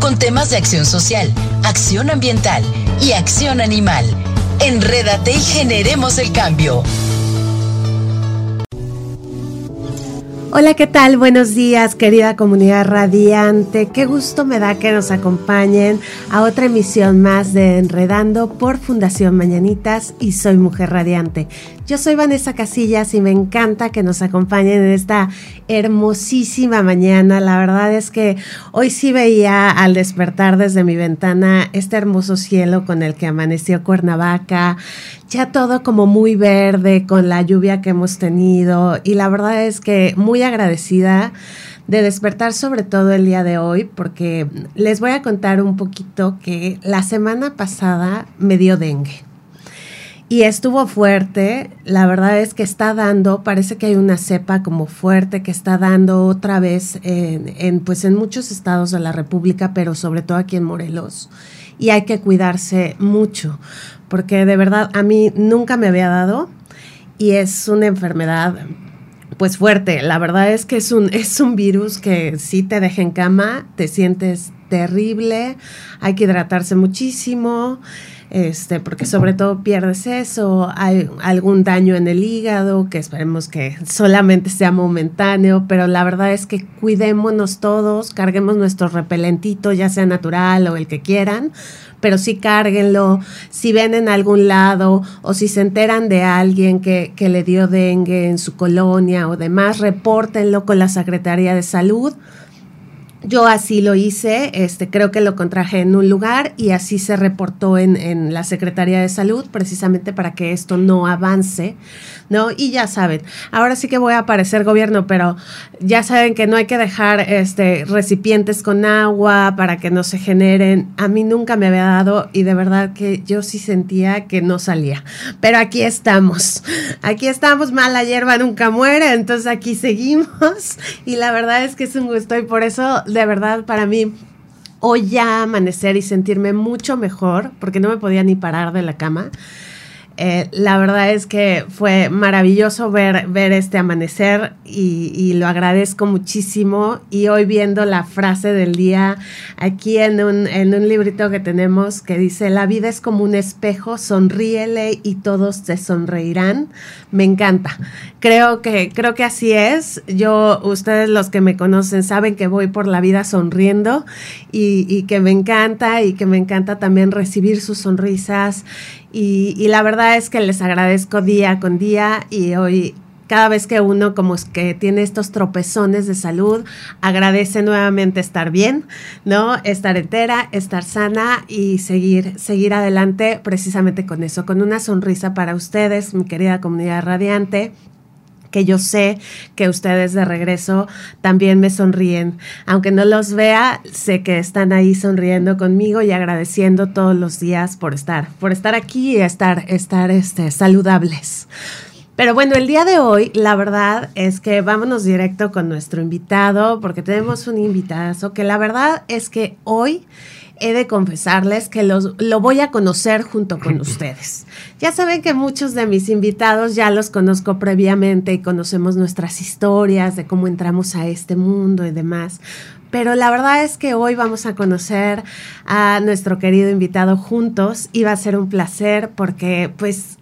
con temas de acción social, acción ambiental y acción animal. Enrédate y generemos el cambio. Hola, ¿qué tal? Buenos días, querida comunidad radiante. Qué gusto me da que nos acompañen a otra emisión más de Enredando por Fundación Mañanitas y Soy Mujer Radiante. Yo soy Vanessa Casillas y me encanta que nos acompañen en esta hermosísima mañana. La verdad es que hoy sí veía al despertar desde mi ventana este hermoso cielo con el que amaneció Cuernavaca, ya todo como muy verde con la lluvia que hemos tenido y la verdad es que muy agradecida de despertar sobre todo el día de hoy porque les voy a contar un poquito que la semana pasada me dio dengue y estuvo fuerte. La verdad es que está dando, parece que hay una cepa como fuerte que está dando otra vez en, pues en muchos estados de la República, pero sobre todo aquí en Morelos. Y hay que cuidarse mucho, porque de verdad a mí nunca me había dado y es una enfermedad pues fuerte. La verdad es que es un, es un virus que si te deja en cama, te sientes terrible, hay que hidratarse muchísimo este, porque sobre todo pierdes eso, hay algún daño en el hígado, que esperemos que solamente sea momentáneo, pero la verdad es que cuidémonos todos, carguemos nuestro repelentito, ya sea natural o el que quieran, pero sí cárguenlo, si ven en algún lado o si se enteran de alguien que, que le dio dengue en su colonia o demás, repórtenlo con la Secretaría de Salud yo así lo hice, este, creo que lo contraje en un lugar y así se reportó en, en, la Secretaría de Salud, precisamente para que esto no avance, ¿no? Y ya saben, ahora sí que voy a aparecer gobierno, pero ya saben que no hay que dejar este, recipientes con agua para que no se generen. A mí nunca me había dado y de verdad que yo sí sentía que no salía. Pero aquí estamos, aquí estamos, mala hierba nunca muere, entonces aquí seguimos y la verdad es que es un gusto y por eso de verdad para mí hoy ya amanecer y sentirme mucho mejor, porque no me podía ni parar de la cama. Eh, la verdad es que fue maravilloso ver, ver este amanecer y, lo agradezco muchísimo. Y hoy viendo la frase del día aquí en un, en un librito que tenemos que dice, la vida es como un espejo, sonríele y todos te sonreirán. Me encanta. Creo que, creo que así es. Yo, ustedes los que me conocen saben que voy por la vida sonriendo y que me encanta y que me encanta también recibir sus sonrisas y, la verdad es que les agradezco día con día y hoy cada vez que uno como es que tiene estos tropezones de salud, agradece nuevamente estar bien, ¿no? Estar entera, estar sana y seguir, seguir adelante precisamente con eso, con una sonrisa para ustedes, mi querida comunidad radiante que yo sé que ustedes de regreso también me sonríen. Aunque no los vea, sé que están ahí sonriendo conmigo y agradeciendo todos los días por estar, por estar aquí y estar, estar este, saludables. Pero bueno, el día de hoy, la verdad es que vámonos directo con nuestro invitado, porque tenemos un invitado que la verdad es que hoy he de confesarles que los, lo voy a conocer junto con ustedes. Ya saben que muchos de mis invitados ya los conozco previamente y conocemos nuestras historias de cómo entramos a este mundo y demás. Pero la verdad es que hoy vamos a conocer a nuestro querido invitado juntos y va a ser un placer porque pues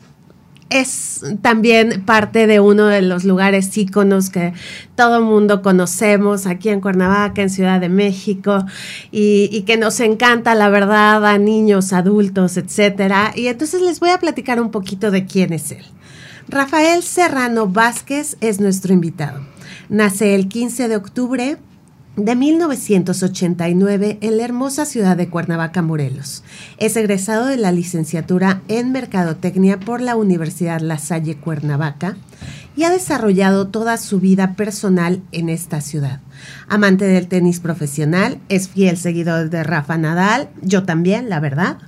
es también parte de uno de los lugares íconos que todo mundo conocemos aquí en Cuernavaca, en Ciudad de México, y, que nos encanta, la verdad, a niños, adultos, etcétera. Y entonces les voy a platicar un poquito de quién es él. Rafael Serrano Vázquez es nuestro invitado. Nace el 15 de octubre de 1989 en la hermosa ciudad de Cuernavaca, Morelos. Es egresado de la licenciatura en Mercadotecnia por la Universidad La Salle Cuernavaca y ha desarrollado toda su vida personal en esta ciudad. Amante del tenis profesional, es fiel seguidor de Rafa Nadal, yo también, la verdad.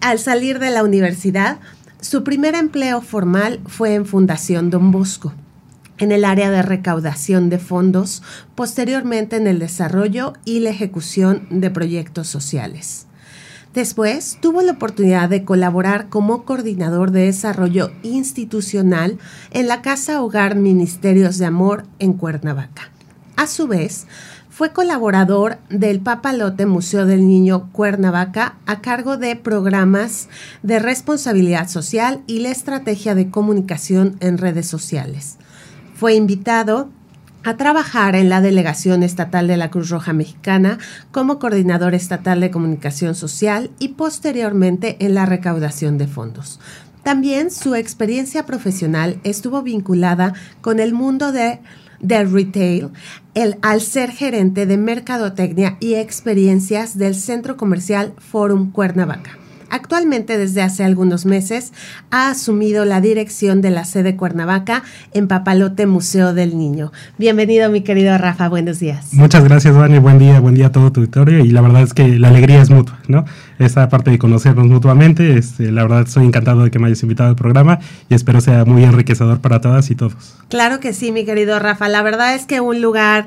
Al salir de la universidad, su primer empleo formal fue en Fundación Don Bosco en el área de recaudación de fondos, posteriormente en el desarrollo y la ejecución de proyectos sociales. Después tuvo la oportunidad de colaborar como coordinador de desarrollo institucional en la Casa Hogar Ministerios de Amor en Cuernavaca. A su vez, fue colaborador del Papalote Museo del Niño Cuernavaca a cargo de programas de responsabilidad social y la estrategia de comunicación en redes sociales fue invitado a trabajar en la Delegación Estatal de la Cruz Roja Mexicana como coordinador estatal de comunicación social y posteriormente en la recaudación de fondos. También su experiencia profesional estuvo vinculada con el mundo de, retail el, al ser gerente de mercadotecnia y experiencias del centro comercial Forum Cuernavaca. Actualmente, desde hace algunos meses, ha asumido la dirección de la sede Cuernavaca en Papalote Museo del Niño. Bienvenido, mi querido Rafa, buenos días. Muchas gracias, Dani, buen día, buen día a todo tu auditorio y la verdad es que la alegría es mutua, ¿no? Esta parte de conocernos mutuamente, este, la verdad estoy encantado de que me hayas invitado al programa y espero sea muy enriquecedor para todas y todos. Claro que sí, mi querido Rafa, la verdad es que un lugar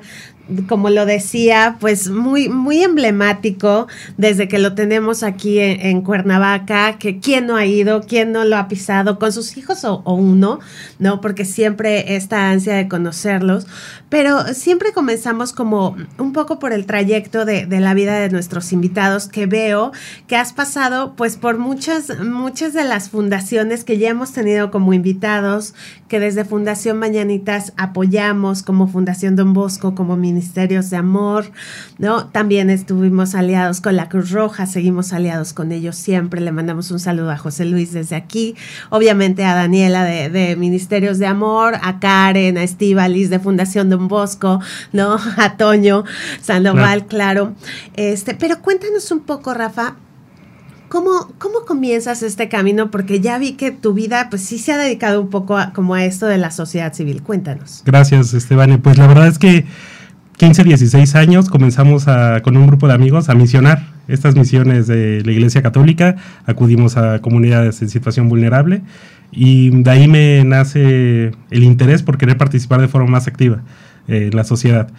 como lo decía, pues muy, muy emblemático desde que lo tenemos aquí en, Cuernavaca, que quién no ha ido, quién no lo ha pisado, con sus hijos o, uno, ¿no? Porque siempre esta ansia de conocerlos, pero siempre comenzamos como un poco por el trayecto de, de la vida de nuestros invitados, que veo que has pasado pues por muchas, muchas de las fundaciones que ya hemos tenido como invitados, que desde Fundación Mañanitas apoyamos, como Fundación Don Bosco, como mi ministerios de amor, ¿no? También estuvimos aliados con la Cruz Roja, seguimos aliados con ellos siempre. Le mandamos un saludo a José Luis desde aquí, obviamente a Daniela de, Ministerios de Amor, a Karen, a Estivalis de Fundación Don Bosco, ¿no? A Toño Sandoval, claro. Este, pero cuéntanos un poco, Rafa, ¿Cómo, ¿Cómo comienzas este camino? Porque ya vi que tu vida, pues sí se ha dedicado un poco como a esto de la sociedad civil. Cuéntanos. Gracias, Esteban. Pues la verdad es que 15, 16 años comenzamos con un grupo de amigos a misionar estas misiones de la Iglesia Católica. Acudimos a comunidades en situación vulnerable y de ahí me nace el interés por querer participar de forma más activa eh, en la sociedad.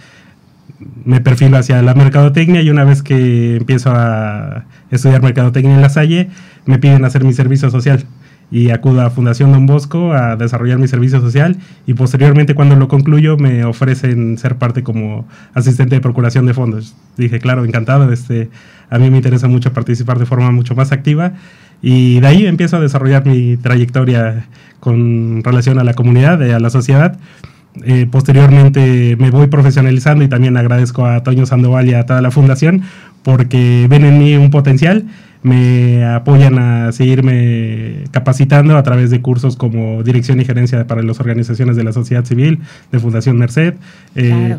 Me perfilo hacia la mercadotecnia y una vez que empiezo a estudiar mercadotecnia en La Salle, me piden hacer mi servicio social y acudo a Fundación Don Bosco a desarrollar mi servicio social y posteriormente cuando lo concluyo me ofrecen ser parte como asistente de procuración de fondos. Dije, claro, encantado, este, a mí me interesa mucho participar de forma mucho más activa y de ahí empiezo a desarrollar mi trayectoria con relación a la comunidad, a la sociedad. Eh, posteriormente me voy profesionalizando y también agradezco a Toño Sandoval y a toda la fundación porque ven en mí un potencial me apoyan a seguirme capacitando a través de cursos como Dirección y Gerencia para las Organizaciones de la Sociedad Civil de Fundación Merced. Eh,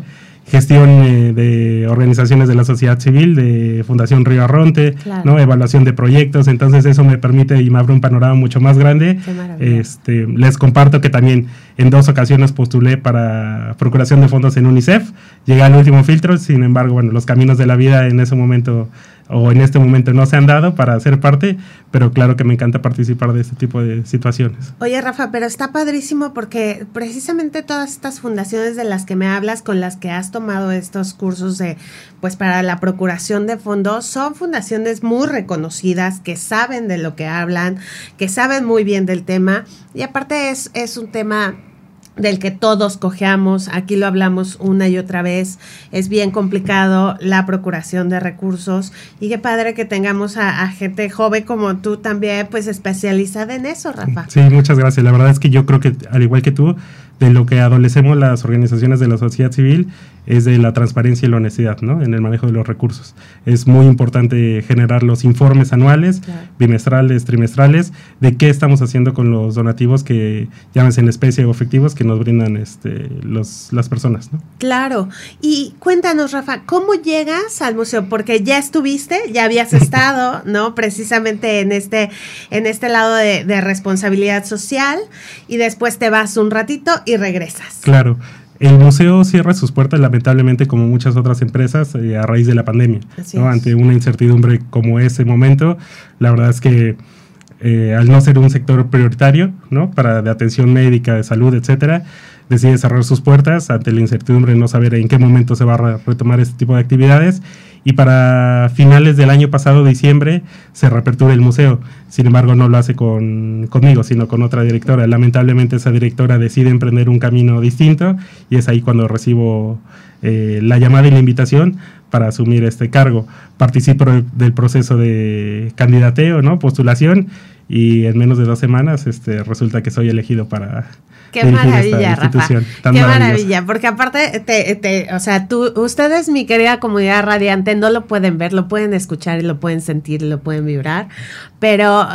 gestión eh, de organizaciones de la sociedad civil, de Fundación Río Arronte, ¿no? evaluación de proyectos, entonces eso me permite y me abre un panorama mucho más grande. Este, les comparto que también en dos ocasiones postulé para procuración de fondos en UNICEF, llegué al último filtro, sin embargo, bueno, los caminos de la vida en ese momento o en este momento no se han dado para ser parte, pero claro que me encanta participar de este tipo de situaciones. Oye, Rafa, pero está padrísimo porque precisamente todas estas fundaciones de las que me hablas, con las que has tomado estos cursos de, pues para la procuración de fondos, son fundaciones muy reconocidas, que saben de lo que hablan, que saben muy bien del tema, y aparte es, es un tema del que todos cojeamos, aquí lo hablamos una y otra vez, es bien complicado la procuración de recursos y qué padre que tengamos a, gente joven como tú también, pues especializada en eso, Rafa. Sí, muchas gracias. La verdad es que yo creo que, al igual que tú, de lo que adolecemos las organizaciones de la sociedad civil es de la transparencia y la honestidad ¿no? en el manejo de los recursos. Es muy importante generar los informes anuales, bimestrales, trimestrales, de qué estamos haciendo con los donativos que llámense en especie o efectivos que nos brindan este, los, las personas. ¿no? Claro. Y cuéntanos, Rafa, ¿cómo llegas al museo? Porque ya estuviste, ya habías estado, ¿no? Precisamente en este, en este lado de, de responsabilidad social y después te vas un ratito y regresas. Claro. El museo cierra sus puertas lamentablemente como muchas otras empresas eh, a raíz de la pandemia. Ante una incertidumbre como ese momento, la verdad es que eh, al no ser un sector prioritario ¿no? para de atención médica, de salud, etcétera, decide cerrar sus puertas ante la incertidumbre de no saber en qué momento se va a retomar este tipo de actividades y para finales del año pasado, diciembre, se reapertura el museo. Sin embargo, no lo hace con, conmigo, sino con otra directora. Lamentablemente esa directora decide emprender un camino distinto y es ahí cuando recibo eh, la llamada y la invitación para asumir este cargo. Participo del proceso de candidateo, ¿no? postulación y en menos de dos semanas este, resulta que soy elegido para Qué maravilla, Rafa. Qué maravilla, porque aparte, te, te, o sea, tú, ustedes, mi querida comunidad radiante, no lo pueden ver, lo pueden escuchar y lo pueden sentir y lo pueden vibrar, pero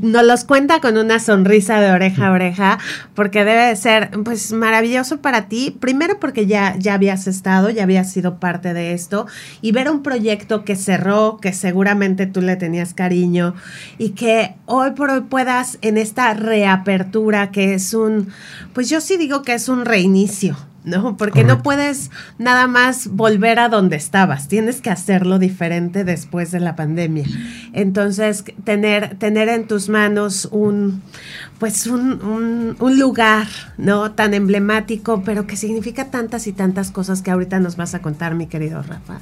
nos los cuenta con una sonrisa de oreja a oreja, porque debe ser, pues, maravilloso para ti, primero porque ya, ya habías estado, ya habías sido parte de esto, y ver un proyecto que cerró, que seguramente tú le tenías cariño, y que hoy por hoy puedas en esta reapertura, que es un pues yo sí digo que es un reinicio, ¿no? Porque no puedes nada más volver a donde estabas, tienes que hacerlo diferente después de la pandemia. Entonces, tener, tener en tus manos un, pues un, un, lugar, ¿no? Tan emblemático, pero que significa tantas y tantas cosas que ahorita nos vas a contar, mi querido Rafa.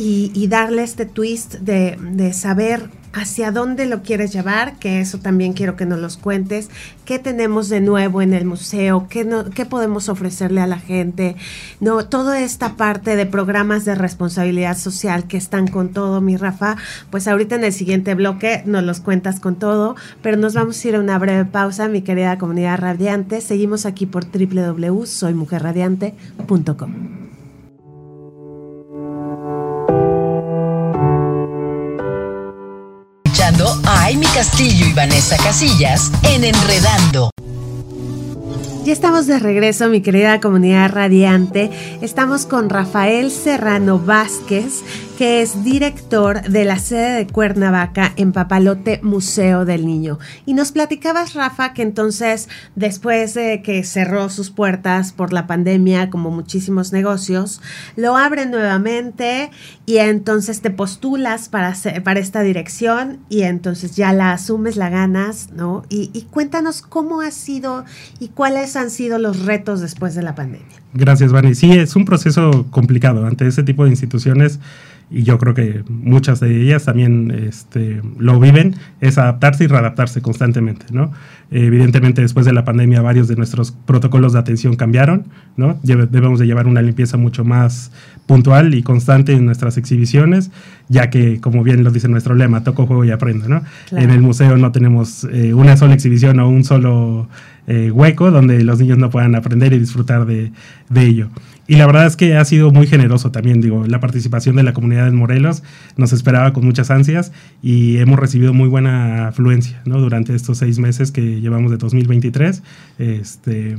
Y, darle este twist de, de saber hacia dónde lo quieres llevar, que eso también quiero que nos los cuentes, qué tenemos de nuevo en el museo, qué, qué podemos ofrecerle a la gente, no, toda esta parte de programas de responsabilidad social que están con todo, mi Rafa, pues ahorita en el siguiente bloque nos los cuentas con todo, pero nos vamos a ir a una breve pausa, mi querida comunidad radiante, seguimos aquí por www.soymujerradiante.com. Amy Castillo y Vanessa Casillas en Enredando. Ya estamos de regreso, mi querida comunidad radiante. Estamos con Rafael Serrano Vázquez, que es director de la sede de Cuernavaca en Papalote Museo del Niño. Y nos platicabas, Rafa, que entonces, después de que cerró sus puertas por la pandemia, como muchísimos negocios, lo abren nuevamente y entonces te postulas para, para esta dirección y entonces ya la asumes, la ganas, ¿no? Y, y cuéntanos cómo ha sido y cuáles han sido los retos después de la pandemia. Gracias, Vani. Sí, es un proceso complicado ante ese tipo de instituciones y yo creo que muchas de ellas también este, lo viven, es adaptarse y readaptarse constantemente, ¿no? Evidentemente, después de la pandemia, varios de nuestros protocolos de atención cambiaron, ¿no? Debemos de llevar una limpieza mucho más puntual y constante en nuestras exhibiciones, ya que, como bien lo dice nuestro lema, toco, juego y aprendo, ¿no? En el museo no tenemos eh, una sola exhibición o un solo eh, hueco donde los niños no puedan aprender y disfrutar de, de ello. Y la verdad es que ha sido muy generoso también, digo, la participación de la comunidad en Morelos nos esperaba con muchas ansias y hemos recibido muy buena afluencia, ¿no? Durante estos seis meses que llevamos de 2023, este,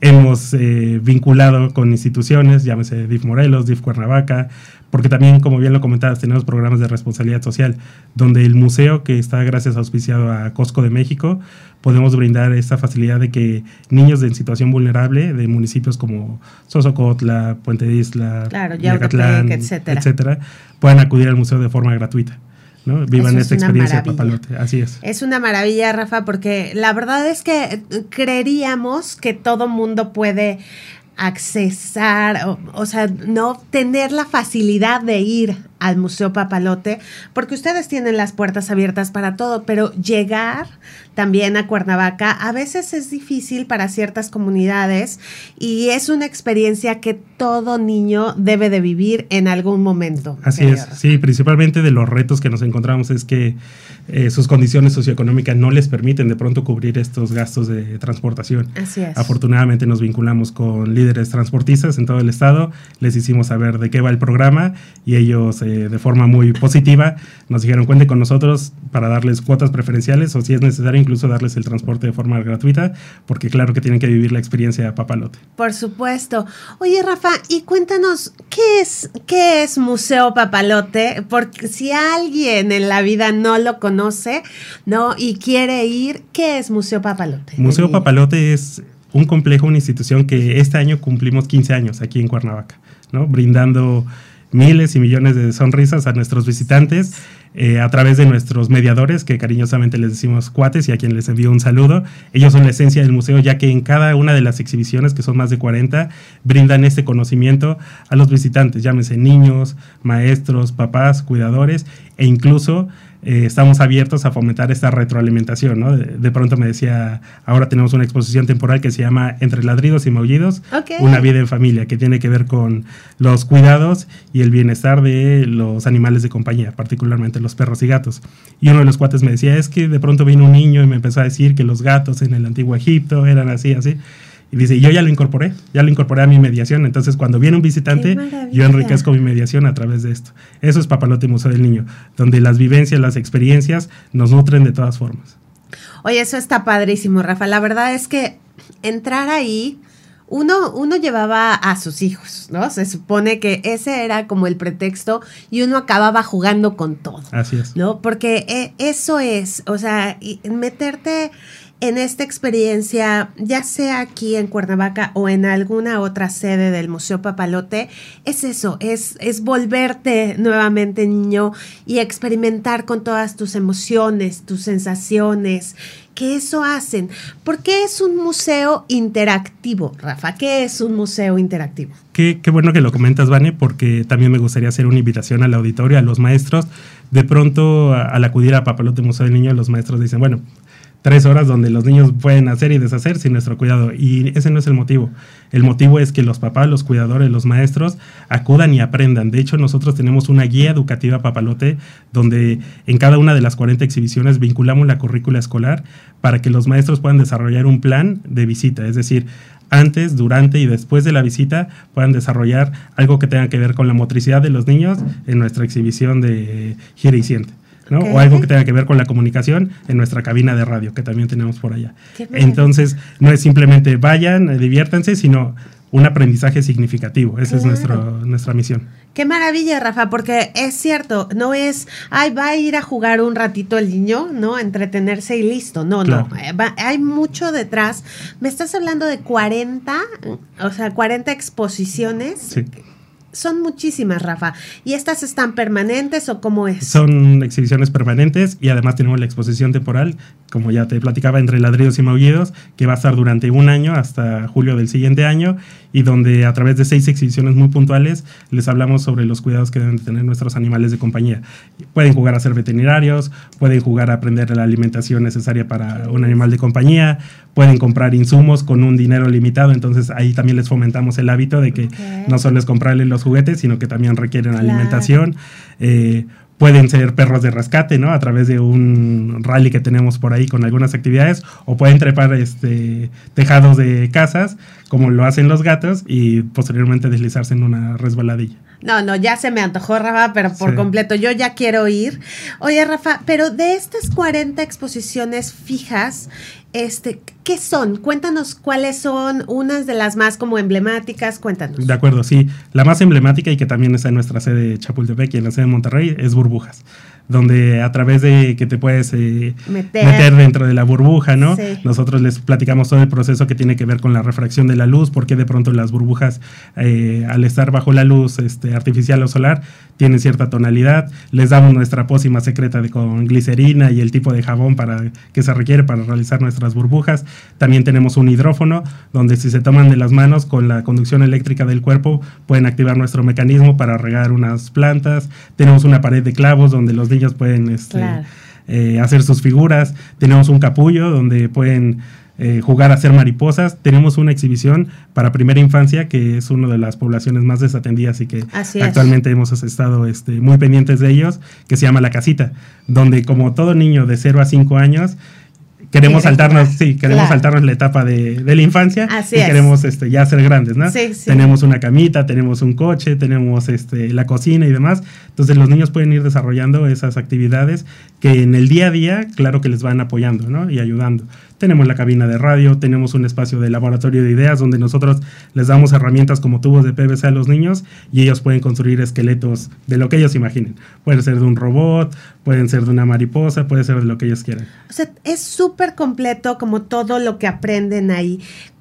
hemos eh, vinculado con instituciones, llámese DIF Morelos, DIF Cuernavaca, porque también, como bien lo comentabas, tenemos programas de responsabilidad social, donde el museo, que está gracias auspiciado a Costco de México, podemos brindar esta facilidad de que niños en situación vulnerable de municipios como Sosocotla, Puente de Isla, claro, etcétera. etcétera, puedan acudir al museo de forma gratuita. ¿no? Vivan esta experiencia de papalote. Así es. Es una maravilla, Rafa, porque la verdad es que creeríamos que todo mundo puede accesar, o, sea, no tener la facilidad de ir al Museo Papalote, porque ustedes tienen las puertas abiertas para todo, pero llegar también a Cuernavaca a veces es difícil para ciertas comunidades y es una experiencia que todo niño debe de vivir en algún momento. Así es, sí, principalmente de los retos que nos encontramos es que eh, sus condiciones socioeconómicas no les permiten de pronto cubrir estos gastos de transportación. Así es. Afortunadamente nos vinculamos con líderes transportistas en todo el estado, les hicimos saber de qué va el programa y ellos eh, de forma muy positiva nos dijeron cuente con nosotros para darles cuotas preferenciales o si es necesario incluso darles el transporte de forma gratuita, porque claro que tienen que vivir la experiencia papalote. Por supuesto. Oye Rafa, y cuéntanos, ¿qué es, qué es Museo Papalote? Porque si alguien en la vida no lo conoce, ¿no? Y quiere ir, ¿qué es Museo Papalote? Museo Papalote es un complejo, una institución que este año cumplimos 15 años aquí en Cuernavaca, ¿no? Brindando miles y millones de sonrisas a nuestros visitantes eh, a través de nuestros mediadores, que cariñosamente les decimos cuates y a quien les envío un saludo. Ellos son la esencia del museo, ya que en cada una de las exhibiciones, que son más de 40, brindan este conocimiento a los visitantes, llámense niños, maestros, papás, cuidadores e incluso eh, estamos abiertos a fomentar esta retroalimentación. ¿no? De, pronto me decía, ahora tenemos una exposición temporal que se llama Entre ladridos y maullidos, una vida en familia, que tiene que ver con los cuidados y el bienestar de los animales de compañía, particularmente los perros y gatos. Y uno de los cuates me decía, es que de pronto vino un niño y me empezó a decir que los gatos en el antiguo Egipto eran así, así. Y dice, yo ya lo incorporé, ya lo incorporé a mi mediación. Entonces, cuando viene un visitante, yo enriquezco mi mediación a través de esto. Eso es Papalote Museo del Niño, donde las vivencias, las experiencias nos nutren de todas formas. Oye, eso está padrísimo, Rafa. La verdad es que entrar ahí, uno, uno llevaba a sus hijos, ¿no? Se supone que ese era como el pretexto y uno acababa jugando con todo. Así es. ¿No? Porque eh, eso es, o sea, meterte en esta experiencia, ya sea aquí en Cuernavaca o en alguna otra sede del Museo Papalote, es eso, es, es volverte nuevamente niño y experimentar con todas tus emociones, tus sensaciones, que eso hacen. ¿Por qué es un museo interactivo, Rafa? ¿Qué es un museo interactivo? Qué, bueno que lo comentas, Vane, porque también me gustaría hacer una invitación al auditorio, a los maestros. De pronto, al acudir a Papalote Museo del Niño, los maestros dicen, bueno, tres horas donde los niños pueden hacer y deshacer sin nuestro cuidado. Y ese no es el motivo. El motivo es que los papás, los cuidadores, los maestros acudan y aprendan. De hecho, nosotros tenemos una guía educativa papalote donde en cada una de las 40 exhibiciones vinculamos la currícula escolar para que los maestros puedan desarrollar un plan de visita. Es decir, antes, durante y después de la visita puedan desarrollar algo que tenga que ver con la motricidad de los niños en nuestra exhibición de gira y siente. O algo que tenga que ver con la comunicación en nuestra cabina de radio, que también tenemos por allá. Entonces, no es simplemente vayan, eh, diviértanse, sino un aprendizaje significativo. Esa es nuestro, nuestra misión. Qué maravilla, Rafa, porque es cierto, no es, ay, va a ir a jugar un ratito el niño, ¿no? Entretenerse y listo. No, no, eh, hay mucho detrás. Me estás hablando de 40, o sea, 40 exposiciones. Sí son muchísimas, Rafa. ¿Y estas están permanentes o cómo es? Son exhibiciones permanentes y además tenemos la exposición temporal, como ya te platicaba, entre ladridos y maullidos, que va a estar durante un año hasta julio del siguiente año y donde a través de seis exhibiciones muy puntuales les hablamos sobre los cuidados que deben tener nuestros animales de compañía. Pueden jugar a ser veterinarios, pueden jugar a aprender la alimentación necesaria para un animal de compañía, pueden comprar insumos con un dinero limitado, entonces ahí también les fomentamos el hábito de que no solo es comprarle los juguetes, sino que también requieren alimentación. Eh, pueden ser perros de rescate, ¿no? A través de un rally que tenemos por ahí con algunas actividades, o pueden trepar este, tejados de casas, como lo hacen los gatos, y posteriormente deslizarse en una resbaladilla. No, no, ya se me antojó, Rafa, pero por completo, yo ya quiero ir. Oye, Rafa, pero de estas 40 exposiciones fijas, este, ¿qué son? Cuéntanos cuáles son unas de las más como emblemáticas, cuéntanos. De acuerdo, sí. La más emblemática y que también está en nuestra sede de Chapultepec y en la sede de Monterrey es Burbujas donde a través de que te puedes eh, meter. dentro de la burbuja, ¿no? Nosotros les platicamos todo el proceso que tiene que ver con la refracción de la luz, porque de pronto las burbujas, eh, al estar bajo la luz este, artificial o solar, tienen cierta tonalidad. Les damos nuestra pócima secreta de, con glicerina y el tipo de jabón para, que se requiere para realizar nuestras burbujas. También tenemos un hidrófono, donde si se toman de las manos con la conducción eléctrica del cuerpo, pueden activar nuestro mecanismo para regar unas plantas. Tenemos una pared de clavos donde los niños pueden este, eh, hacer sus figuras. Tenemos un capullo donde pueden eh, jugar a ser mariposas. Tenemos una exhibición para primera infancia, que es una de las poblaciones más desatendidas y que actualmente hemos estado este, muy pendientes de ellos, que se llama La Casita, donde como todo niño de 0 a 5 años, queremos saltarnos, sí, queremos saltarnos la etapa de, la infancia y queremos este, ya ser grandes, ¿no? Tenemos una camita, tenemos un coche, tenemos este, la cocina y demás. Entonces los niños pueden ir desarrollando esas actividades que en el día a día, claro que les van apoyando, ¿no? Y ayudando. Tenemos la cabina de radio, tenemos un espacio de laboratorio de ideas donde nosotros les damos herramientas como tubos de PVC a los niños y ellos pueden construir esqueletos de lo que ellos imaginen. Puede ser de un robot, pueden ser de una mariposa, puede ser de lo que ellos quieran. O sea, es súper completo como todo lo que aprenden ahí.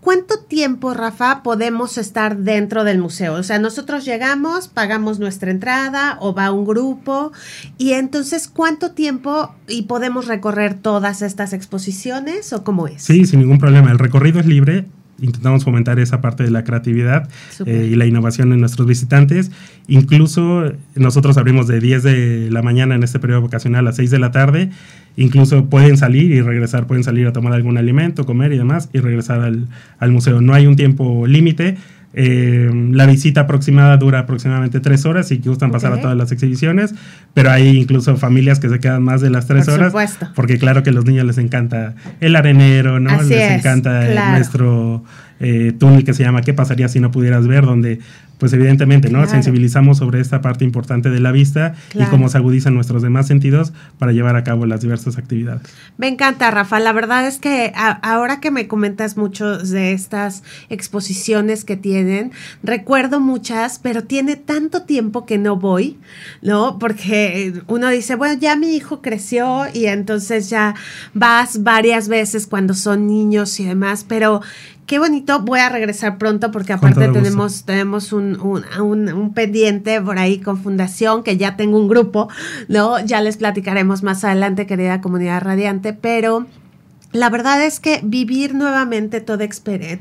¿Cuánto tiempo, Rafa, podemos estar dentro del museo? O sea, nosotros llegamos, pagamos nuestra entrada o va un grupo y entonces, ¿cuánto tiempo y podemos recorrer todas estas exposiciones o cómo es? Sí, sin ningún problema. El recorrido es libre. Intentamos fomentar esa parte de la creatividad eh, y la innovación en nuestros visitantes. Incluso nosotros abrimos de 10 de la mañana en este periodo vocacional a 6 de la tarde Incluso pueden salir y regresar, pueden salir a tomar algún alimento, comer y demás, y regresar al, museo. No hay un tiempo límite. Eh, la visita aproximada dura aproximadamente tres horas y que gustan pasar a todas las exhibiciones, pero hay incluso familias que se quedan más de las tres horas. Porque claro que a los niños les encanta el arenero, ¿no? les encanta nuestro eh, túnel que se llama ¿Qué pasaría si no pudieras ver? Donde pues evidentemente, ¿no? Sensibilizamos sobre esta parte importante de la vista y cómo se agudizan nuestros demás sentidos para llevar a cabo las diversas actividades. Me encanta, Rafa. La verdad es que ahora que me comentas mucho de estas exposiciones que tienen, recuerdo muchas, pero tiene tanto tiempo que no voy, ¿no? Porque uno dice, bueno, ya mi hijo creció y entonces ya vas varias veces cuando son niños y demás, pero qué bonito. Voy a regresar pronto porque aparte tenemos, tenemos un, un, un, pendiente por ahí con Fundación, que ya tengo un grupo, ¿no? Ya les platicaremos más adelante, querida comunidad radiante, pero la verdad es que vivir nuevamente toda,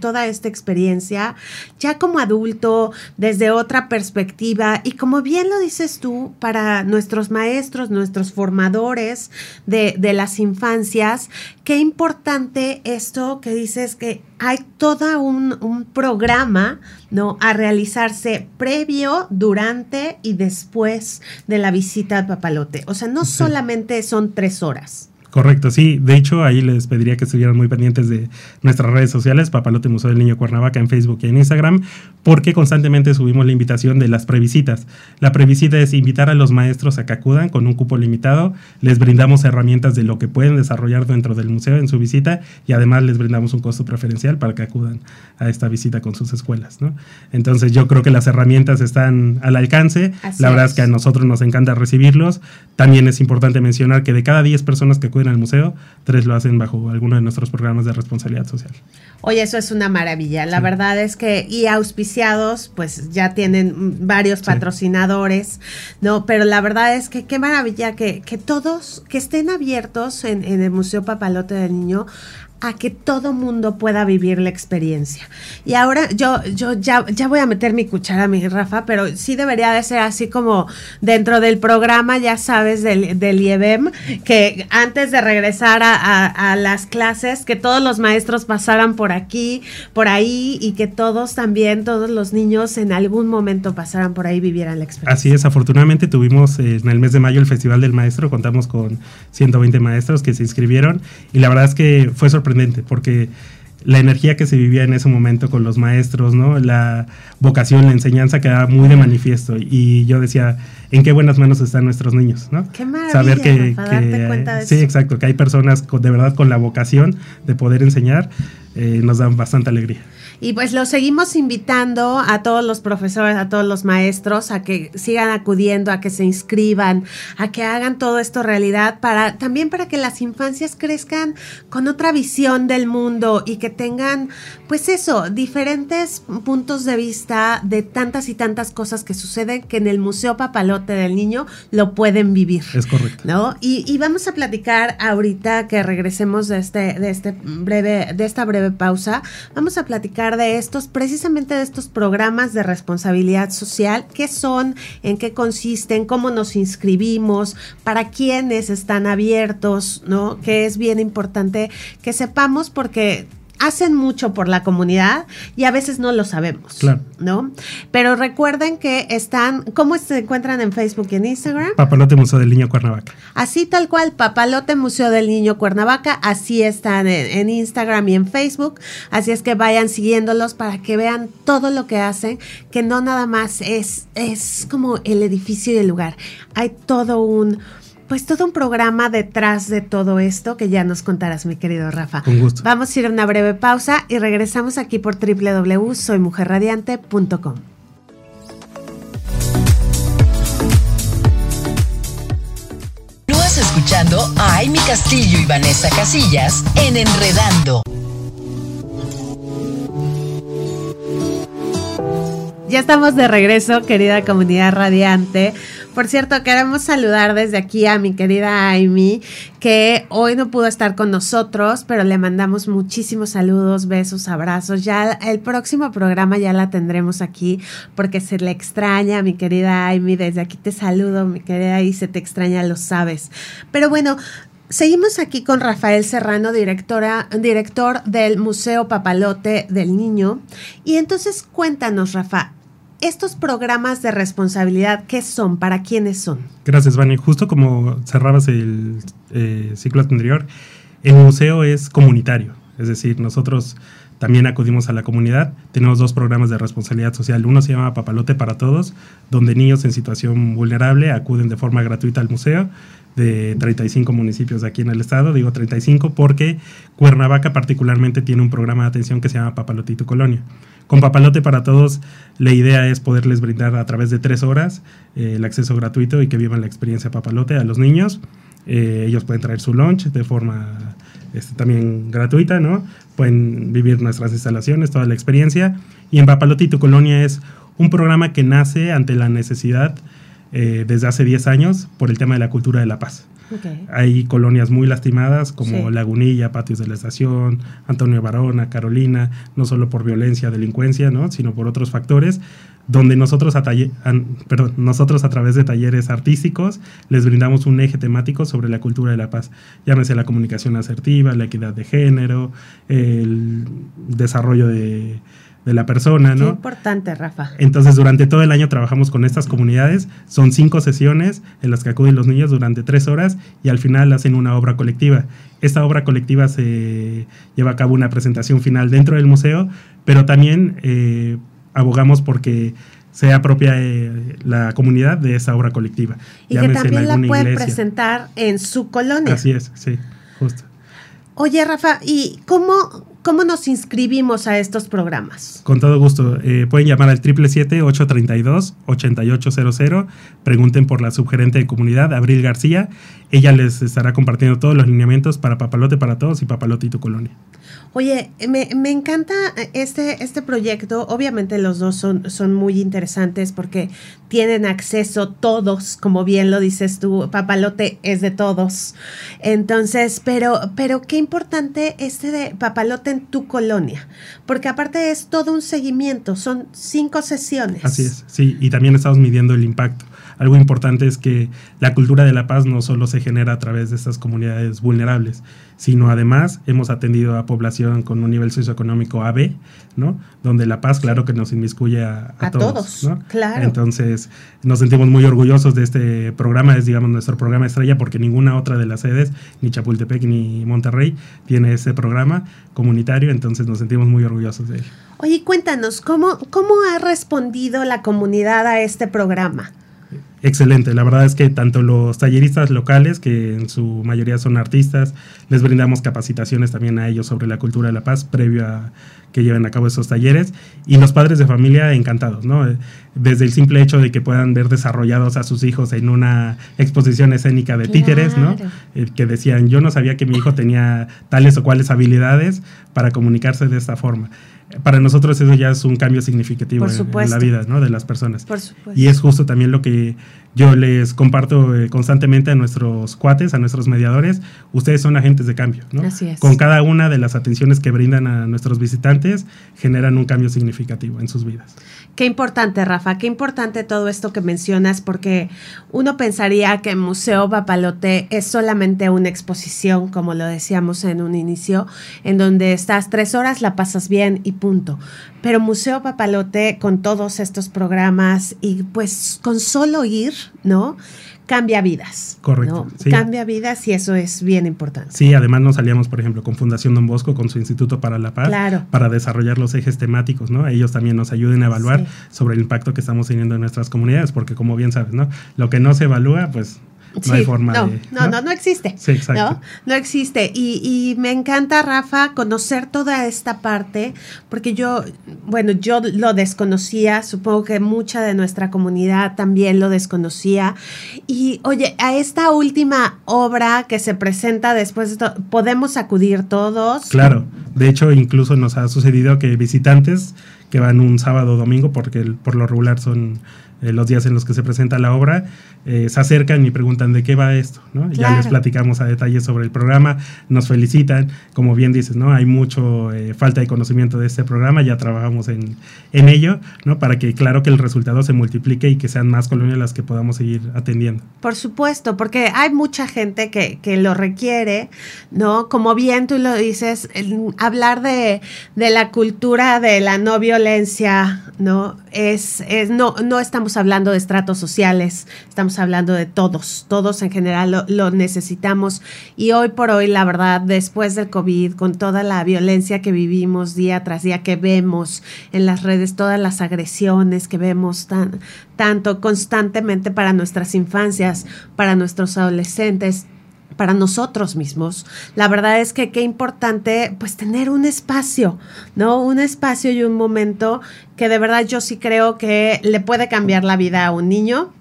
toda, esta experiencia, ya como adulto, desde otra perspectiva, y como bien lo dices tú, para nuestros maestros, nuestros formadores de, de las infancias, qué importante esto que dices que hay todo un, un, programa ¿no? a realizarse previo, durante y después de la visita al papalote. O sea, no solamente son tres horas. Correcto, sí. De hecho, ahí les pediría que estuvieran muy pendientes de nuestras redes sociales, Papalote Museo del Niño Cuernavaca en Facebook y en Instagram, porque constantemente subimos la invitación de las previsitas. La previsita es invitar a los maestros a que acudan con un cupo limitado, les brindamos herramientas de lo que pueden desarrollar dentro del museo en su visita y además les brindamos un costo preferencial para que acudan a esta visita con sus escuelas. ¿no? Entonces yo creo que las herramientas están al alcance. la verdad es. que a nosotros nos encanta recibirlos. También es importante mencionar que de cada 10 personas que en el museo, tres lo hacen bajo alguno de nuestros programas de responsabilidad social. Oye, eso es una maravilla. La verdad es que, y auspiciados, pues ya tienen varios patrocinadores, ¿no? Pero la verdad es que qué maravilla que, que todos, que estén abiertos en, en el Museo Papalote del Niño a que todo mundo pueda vivir la experiencia. Y ahora yo, yo ya, ya voy a meter mi cuchara, mi Rafa, pero sí debería de ser así como dentro del programa, ya sabes, del, del IEBEM, que antes de regresar a, a, las clases, que todos los maestros pasaran por aquí, por ahí, y que todos también, todos los niños en algún momento pasaran por ahí, vivieran la experiencia. Así es, afortunadamente tuvimos eh, en el mes de mayo el Festival del Maestro, contamos con 120 maestros que se inscribieron, y la verdad es que fue sorprendente porque la energía que se vivía en ese momento con los maestros, ¿no? La vocación, la enseñanza quedaba muy de manifiesto y yo decía, ¿en qué buenas manos están nuestros niños, ¿no? Qué maravilla, Saber que, sí, exacto, que hay personas de verdad con la vocación de poder enseñar eh, nos dan bastante alegría. Y pues los seguimos invitando a todos los profesores, a todos los maestros, a que sigan acudiendo, a que se inscriban, a que hagan todo esto realidad, para también para que las infancias crezcan con otra visión del mundo y que tengan, pues eso, diferentes puntos de vista de tantas y tantas cosas que suceden que en el Museo Papalote del Niño lo pueden vivir. Es correcto. ¿No? Y, y vamos a platicar ahorita que regresemos de este, de este breve, de esta pausa, vamos a platicar de estos, precisamente de estos programas de responsabilidad social, qué son, en qué consisten, cómo nos inscribimos, para quiénes están abiertos, ¿no? Que es bien importante que sepamos porque hacen mucho por la comunidad y a veces no lo sabemos, Claro. ¿no? Pero recuerden que están, ¿cómo se encuentran en Facebook y en Instagram? Papalote Museo del Niño Cuernavaca. Así tal cual, Papalote Museo del Niño Cuernavaca, así están en, en Instagram y en Facebook, así es que vayan siguiéndolos para que vean todo lo que hacen, que no nada más es, es como el edificio y el lugar, hay todo un, pues todo un programa detrás de todo esto que ya nos contarás, mi querido Rafa. Con gusto. Vamos a ir a una breve pausa y regresamos aquí por www.soymujerradiante.com. Escuchando a Amy Castillo y Vanessa Casillas en Enredando. Ya estamos de regreso, querida comunidad radiante. Por cierto, queremos saludar desde aquí a mi querida Amy, que hoy no pudo estar con nosotros, pero le mandamos muchísimos saludos, besos, abrazos. Ya el próximo programa ya la tendremos aquí porque se le extraña, mi querida Amy. Desde aquí te saludo, mi querida y se te extraña, lo sabes. Pero bueno, Seguimos aquí con Rafael Serrano, directora, director del Museo Papalote del Niño. Y entonces cuéntanos, Rafa, estos programas de responsabilidad, ¿qué son? ¿Para quiénes son? Gracias, Vani. Justo como cerrabas el eh, ciclo anterior, el museo es comunitario. Es decir, nosotros también acudimos a la comunidad. Tenemos dos programas de responsabilidad social. Uno se llama Papalote para Todos, donde niños en situación vulnerable acuden de forma gratuita al museo de 35 municipios aquí en el estado. Digo 35 porque Cuernavaca particularmente tiene un programa de atención que se llama tu colonia. Con Papalote para Todos, la idea es poderles brindar a través de tres horas eh, el acceso gratuito y que vivan la experiencia Papalote a los niños. Eh, ellos pueden traer su lunch de forma este, también gratuita, ¿no? Pueden vivir nuestras instalaciones, toda la experiencia. Y en Papalote y tu colonia es un programa que nace ante la necesidad eh, desde hace 10 años por el tema de la cultura de la paz. Okay. Hay colonias muy lastimadas como Sí. Lagunilla, Patios de la Estación, Antonio Barona, Carolina, no solo por violencia, delincuencia, ¿no? sino por otros factores, donde nosotros a, talle- an- perdón, nosotros a través de talleres artísticos les brindamos un eje temático sobre la cultura de la paz. Llámese la comunicación asertiva, la equidad de género, el desarrollo de, de la persona, Qué ¿no? importante, Rafa. Entonces, durante todo el año trabajamos con estas comunidades. Son cinco sesiones en las que acuden los niños durante tres horas y al final hacen una obra colectiva. Esta obra colectiva se lleva a cabo una presentación final dentro del museo, pero también eh, abogamos porque sea propia eh, la comunidad de esa obra colectiva. Y que Llámese también la pueden iglesia. presentar en su colonia. Así es, sí, justo. Oye, Rafa, ¿y cómo, cómo nos inscribimos a estos programas? Con todo gusto. Eh, pueden llamar al 777-832-8800. Pregunten por la subgerente de comunidad, Abril García. Ella les estará compartiendo todos los lineamientos para Papalote para Todos y Papalote y tu colonia. Oye, me, me encanta este, este proyecto. Obviamente los dos son, son muy interesantes porque tienen acceso todos, como bien lo dices tú, Papalote es de todos. Entonces, pero, pero qué importante este de Papalote en tu colonia, porque aparte es todo un seguimiento, son cinco sesiones. Así es, sí. Y también estamos midiendo el impacto. Algo importante es que la cultura de la paz no solo se genera a través de estas comunidades vulnerables, sino además hemos atendido a población con un nivel socioeconómico AB, ¿no? Donde la paz, claro que nos inmiscuye a, a A todos, todos, ¿no? claro. Entonces, nos sentimos muy orgullosos de este programa, es digamos nuestro programa estrella, porque ninguna otra de las sedes, ni Chapultepec ni Monterrey, tiene ese programa comunitario, entonces nos sentimos muy orgullosos de él. Oye, cuéntanos, ¿cómo, ¿cómo ha respondido la comunidad a este programa? Excelente, la verdad es que tanto los talleristas locales, que en su mayoría son artistas, les brindamos capacitaciones también a ellos sobre la cultura de la paz previo a que lleven a cabo esos talleres y los padres de familia encantados, ¿no? Desde el simple hecho de que puedan ver desarrollados a sus hijos en una exposición escénica de títeres, ¿no? Eh, que decían, yo no sabía que mi hijo tenía tales o cuales habilidades para comunicarse de esta forma para nosotros eso ya es un cambio significativo en, la vida ¿no? de las personas. Y es justo también lo que yo les comparto eh, constantemente a nuestros cuates, a nuestros mediadores. Ustedes son agentes de cambio. ¿no? Así es. Con cada una de las atenciones que brindan a nuestros visitantes, generan un cambio significativo en sus vidas. Qué importante, Rafa, qué importante todo esto que mencionas, porque uno pensaría que Museo Papalote es solamente una exposición, como lo decíamos en un inicio, en donde estás tres horas, la pasas bien y punto. Pero Museo Papalote, con todos estos programas y pues con solo ir, ¿no? cambia vidas. Correcto. Cambia vidas y eso es bien importante. Sí, además nos salíamos, por ejemplo, con Fundación Don Bosco, con su Instituto para la Paz, para desarrollar los ejes temáticos, ¿no? Ellos también nos ayuden a evaluar sobre el impacto que estamos teniendo en nuestras comunidades, porque como bien sabes, ¿no? Lo que no se evalúa, pues no hay forma no, de. No, no, no, existe. Sí, exacto. No, existe. Y, y, me encanta, Rafa, conocer toda esta parte, porque yo, bueno, yo lo desconocía, supongo que mucha de nuestra comunidad también lo desconocía. Y oye, a esta última obra que se presenta después de esto, ¿podemos acudir todos? Claro. De hecho, incluso nos ha sucedido que visitantes que van un sábado o domingo, porque por lo regular son eh, los días en los que se presenta la obra, eh, se acercan y preguntan de qué va esto, ¿no? Ya les platicamos a detalle sobre el programa, nos felicitan, como bien dices, ¿no? Hay mucho eh, falta de conocimiento de este programa, ya trabajamos en, en, ello, ¿no? Para que, claro, que el resultado se multiplique y que sean más colonias las que podamos seguir atendiendo. Por supuesto, porque hay mucha gente que, que lo requiere, ¿no? Como bien tú lo dices, hablar de, de, la cultura de la no violencia, ¿no? Es, es no, no estamos hablando de estratos sociales, estamos hablando de todos, todos en general lo, necesitamos. Y hoy por hoy, la verdad, después del COVID, con toda la violencia que vivimos día tras día, que vemos en las redes, todas las agresiones que vemos tan, tanto constantemente para nuestras infancias, para nuestros adolescentes, para nosotros mismos. La verdad es que qué importante pues tener un espacio, ¿no? Un espacio y un momento que de verdad yo sí creo que le puede cambiar la vida a un niño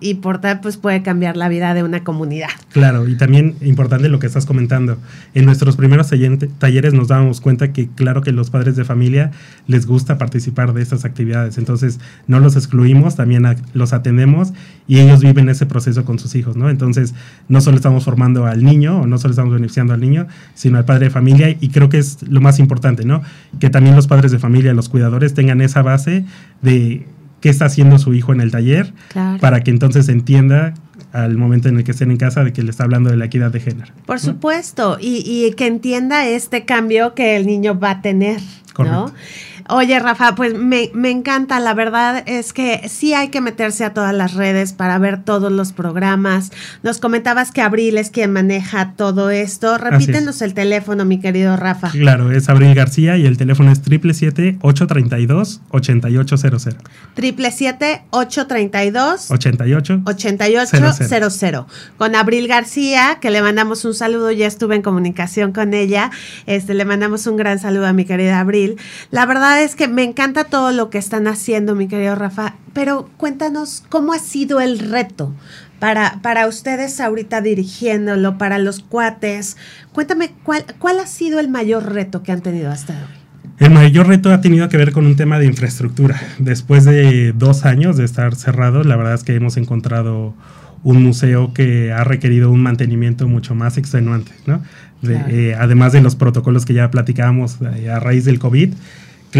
y por tal, pues puede cambiar la vida de una comunidad. Claro, y también importante lo que estás comentando. En nuestros primeros talleres nos dábamos cuenta que, claro, que los padres de familia les gusta participar de estas actividades. Entonces, no los excluimos, también los atendemos y ellos viven ese proceso con sus hijos, ¿no? Entonces, no solo estamos formando al niño o no solo estamos beneficiando al niño, sino al padre de familia. Y creo que es lo más importante, ¿no? Que también los padres de familia, los cuidadores, tengan esa base de qué está haciendo su hijo en el taller, para que entonces entienda al momento en el que estén en casa de que le está hablando de la equidad de género. Por supuesto, y, y, que entienda este cambio que el niño va a tener. ¿no? Oye, Rafa, pues me, encanta. La verdad es que sí hay que meterse a todas las redes para ver todos los programas. Nos comentabas que Abril es quien maneja todo esto. Repítenos el teléfono, mi querido Rafa. Claro, es Abril García y el teléfono es 777-832-8800. 777-832-8800. 8800. Con Abril García, que le mandamos un saludo, ya estuve en comunicación con ella. Este, le mandamos un gran saludo a mi querida Abril. La verdad es que me encanta todo lo que están haciendo, mi querido Rafa, pero cuéntanos cómo ha sido el reto para, para ustedes ahorita dirigiéndolo, para los cuates. Cuéntame, ¿cuál, ¿cuál ha sido el mayor reto que han tenido hasta hoy? El mayor reto ha tenido que ver con un tema de infraestructura. Después de dos años de estar cerrado, la verdad es que hemos encontrado un museo que ha requerido un mantenimiento mucho más extenuante, ¿no? Eh, además de los protocolos que ya platicábamos eh, a raíz del COVID,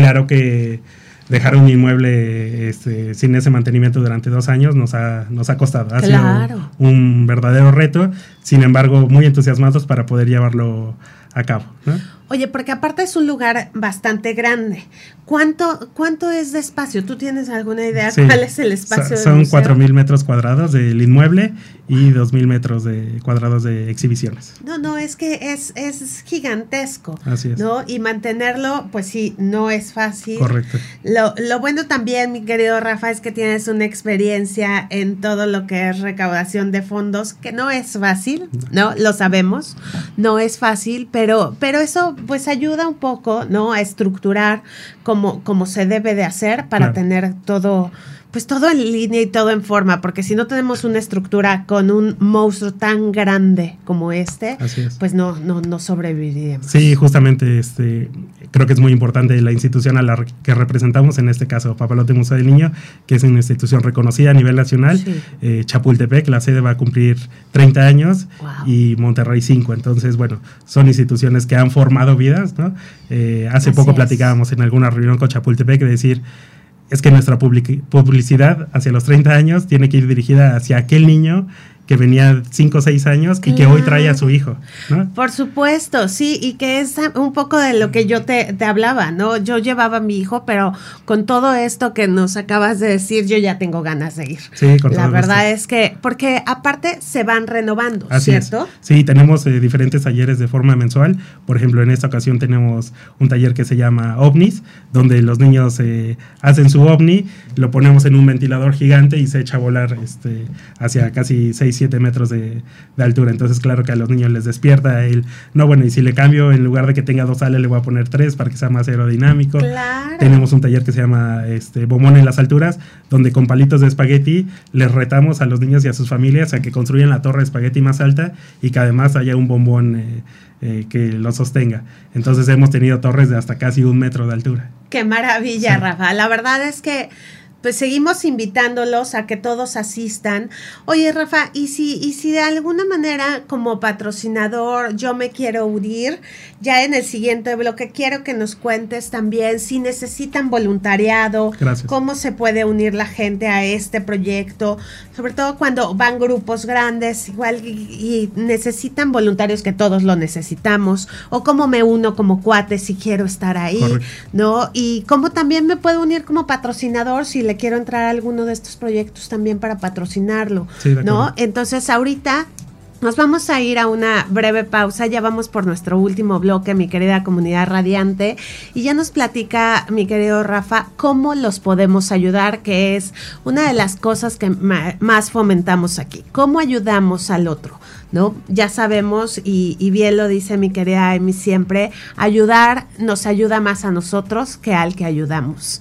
claro que dejar un inmueble este, sin ese mantenimiento durante dos años nos ha, nos ha costado. Ha sido un verdadero reto, sin embargo, muy entusiasmados para poder llevarlo a cabo. Oye, porque aparte es un lugar bastante grande. ¿Cuánto, cuánto es de espacio? ¿Tú tienes alguna idea cuál es el espacio? Son cuatro mil metros cuadrados del inmueble y dos mil metros de cuadrados de exhibiciones. No, no, es que es, es gigantesco. Así es. ¿no? Y mantenerlo, pues sí, no es fácil. Correcto. Lo, lo bueno también, mi querido Rafa, es que tienes una experiencia en todo lo que es recaudación de fondos, que no es fácil, ¿no? Lo sabemos, no es fácil, pero, pero eso pues ayuda un poco, ¿no? A estructurar como, como se debe de hacer para tener todo pues todo en línea y todo en forma, porque si no tenemos una estructura con un monstruo tan grande como este, pues no, no, no sobreviviríamos. Sí, justamente este, creo que es muy importante la institución a la que representamos, en este caso Papalote Museo del Niño, que es una institución reconocida a nivel nacional. Eh, Chapultepec, la sede va a cumplir 30 años y Monterrey 5. Entonces, bueno, son instituciones que han formado vidas, ¿no? Eh, hace poco platicábamos en alguna reunión con Chapultepec de decir, es que nuestra publicidad hacia los 30 años tiene que ir dirigida hacia aquel niño que venía 5 o 6 años y que hoy trae a su hijo, ¿no? Por supuesto, sí, y que es un poco de lo que yo te, te, hablaba, ¿no? Yo llevaba a mi hijo, pero con todo esto que nos acabas de decir, yo ya tengo ganas de ir. Sí, con La verdad es que, porque aparte se van renovando, ¿cierto? Sí, tenemos eh, diferentes talleres de forma mensual. Por ejemplo, en esta ocasión tenemos un taller que se llama OVNIs, donde los niños eh, hacen su OVNI, lo ponemos en un ventilador gigante y se echa a volar este, hacia casi 6 7 metros de, altura. Entonces, claro que a los niños les despierta el, no, bueno, y si le cambio, en lugar de que tenga dos alas, le voy a poner tres para que sea más aerodinámico. Tenemos un taller que se llama este, Bomón en las alturas, donde con palitos de espagueti les retamos a los niños y a sus familias a que construyan la torre de espagueti más alta y que además haya un bombón. Eh, eh, que lo sostenga. Entonces hemos tenido torres de hasta casi un metro de altura. Qué maravilla, Rafa. La verdad es que pues seguimos invitándolos a que todos asistan. Oye, Rafa, y si, y si de alguna manera como patrocinador yo me quiero unir, ya en el siguiente bloque quiero que nos cuentes también si necesitan voluntariado, cómo se puede unir la gente a este proyecto, sobre todo cuando van grupos grandes, igual y, necesitan voluntarios que todos lo necesitamos, o cómo me uno como cuate si quiero estar ahí, ¿no? Y cómo también me puedo unir como patrocinador si le quiero entrar a alguno de estos proyectos también para patrocinarlo, ¿no? Entonces ahorita nos vamos a ir a una breve pausa, ya vamos por nuestro último bloque, mi querida comunidad radiante, y ya nos platica mi querido Rafa cómo los podemos ayudar, que es una de las cosas que más fomentamos aquí, cómo ayudamos al otro. ¿No? Ya sabemos, y, bien lo dice mi querida Amy siempre, ayudar nos ayuda más a nosotros que al que ayudamos.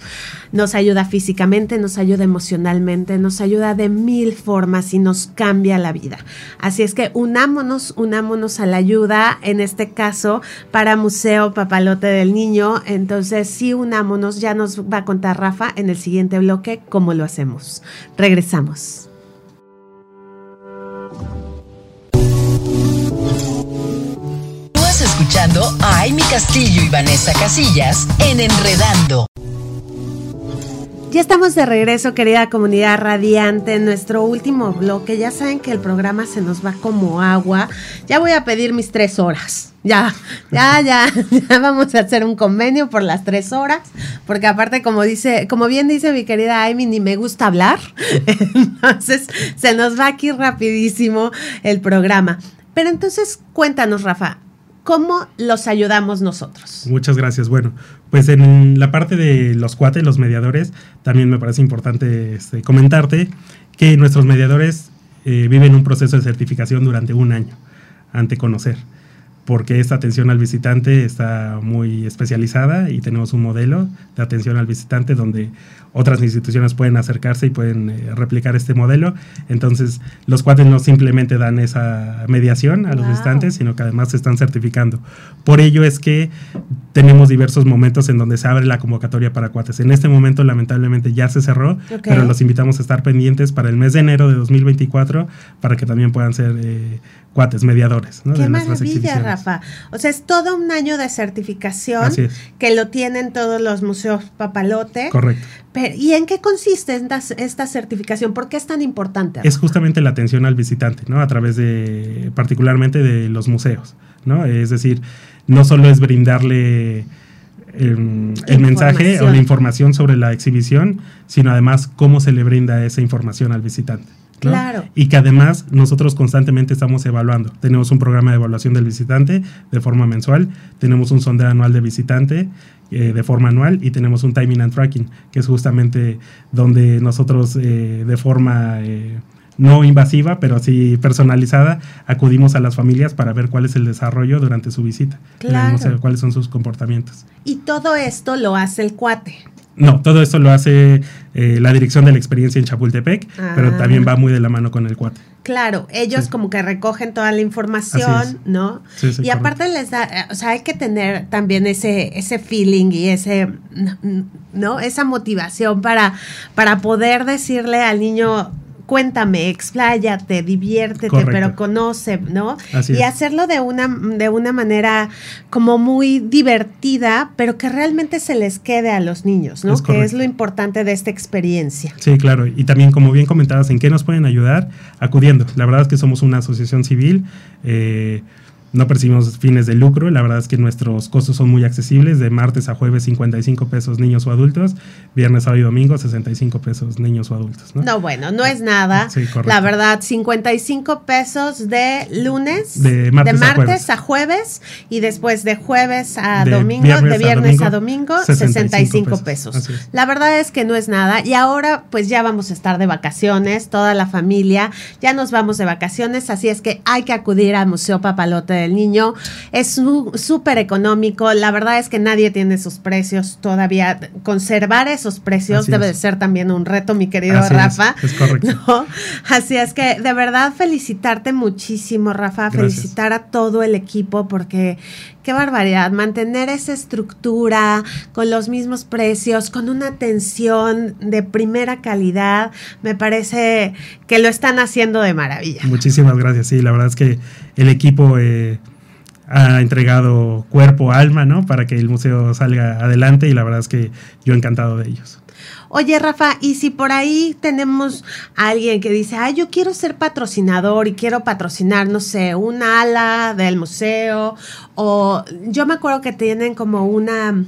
Nos ayuda físicamente, nos ayuda emocionalmente, nos ayuda de mil formas y nos cambia la vida. Así es que unámonos, unámonos a la ayuda, en este caso para Museo Papalote del Niño. Entonces, sí, unámonos, ya nos va a contar Rafa en el siguiente bloque cómo lo hacemos. Regresamos. Escuchando a Amy Castillo y Vanessa Casillas en Enredando. Ya estamos de regreso, querida comunidad radiante, en nuestro último bloque. Ya saben que el programa se nos va como agua. Ya voy a pedir mis tres horas. Ya, ya, ya, ya vamos a hacer un convenio por las tres horas, porque aparte, como dice, como bien dice mi querida Amy, ni me gusta hablar. Entonces, se nos va aquí rapidísimo el programa. Pero entonces, cuéntanos, Rafa, ¿Cómo los ayudamos nosotros? Muchas gracias. Bueno, pues en la parte de los cuates, los mediadores, también me parece importante este, comentarte que nuestros mediadores eh, viven un proceso de certificación durante un año ante conocer porque esta atención al visitante está muy especializada y tenemos un modelo de atención al visitante donde otras instituciones pueden acercarse y pueden eh, replicar este modelo. Entonces, los cuates no simplemente dan esa mediación a los visitantes, sino que además se están certificando. Por ello es que tenemos diversos momentos en donde se abre la convocatoria para cuates. En este momento, lamentablemente, ya se cerró, pero los invitamos a estar pendientes para el mes de enero de 2024 para que también puedan ser eh, cuates, mediadores. ¿no? Qué maravilla, Rafa. O sea, es todo un año de certificación que lo tienen todos los museos Papalote. Correcto. ¿Y en qué consiste esta, esta, certificación? ¿Por qué es tan importante? Es justamente la atención al visitante, ¿no? A través de, particularmente de los museos, ¿no? Es decir, no solo es brindarle em, el mensaje o la información sobre la exhibición, sino además cómo se le brinda esa información al visitante. Claro. Y que además nosotros constantemente estamos evaluando. Tenemos un programa de evaluación del visitante de forma mensual, tenemos un sondeo anual de visitante eh, de forma anual y tenemos un timing and tracking, que es justamente donde nosotros eh, de forma... Eh, no invasiva, pero sí personalizada, acudimos a las familias para ver cuál es el desarrollo durante su visita. Claro. cuáles son sus comportamientos. Y todo esto lo hace el cuate. No, todo esto lo hace eh, la dirección de la experiencia en Chapultepec, pero ah. también va muy de la mano con el cuate. Claro, ellos como que recogen toda la información, ¿no? Sí, sí, y aparte les da, eh, o sea, hay que tener también ese, ese feeling y ese, ¿no? Esa motivación para, para poder decirle al niño, cuéntame, expláyate, diviértete, pero conoce, ¿no? y hacerlo de una, de una manera como muy divertida, pero que realmente se les quede a los niños, ¿no? que es lo importante de esta experiencia. Sí, claro. Y también, como bien comentabas, ¿en qué nos pueden ayudar? Acudiendo. La verdad es que somos una asociación civil. Eh, no percibimos fines de lucro, la verdad es que nuestros costos son muy accesibles, de martes a jueves 55 pesos niños o adultos, viernes, sábado y domingo 65 pesos niños o adultos. No, no bueno, no es nada. Sí, correcto. La verdad, 55 pesos de lunes, de martes, a, jueves. y después de jueves a domingo, de viernes a domingo, 65, pesos. La verdad es que no es nada y ahora pues ya vamos a estar de vacaciones, toda la familia, ya nos vamos de vacaciones, así es que hay que acudir al Museo Papalote el niño. Es súper económico. La verdad es que nadie tiene esos precios todavía. Conservar esos precios debe de ser también un reto, mi querido Rafa. Es, correcto. Así es que de verdad felicitarte muchísimo, Rafa. Felicitar a todo el equipo porque qué barbaridad. Mantener esa estructura con los mismos precios, con una atención de primera calidad, me parece que lo están haciendo de maravilla. Muchísimas gracias. Sí, la verdad es que el equipo eh, ha entregado cuerpo, alma, ¿no? Para que el museo salga adelante y la verdad es que yo encantado de ellos. Oye, Rafa, y si por ahí tenemos a alguien que dice, ay, yo quiero ser patrocinador y quiero patrocinar, no sé, un ala del museo, o yo me acuerdo que tienen como una,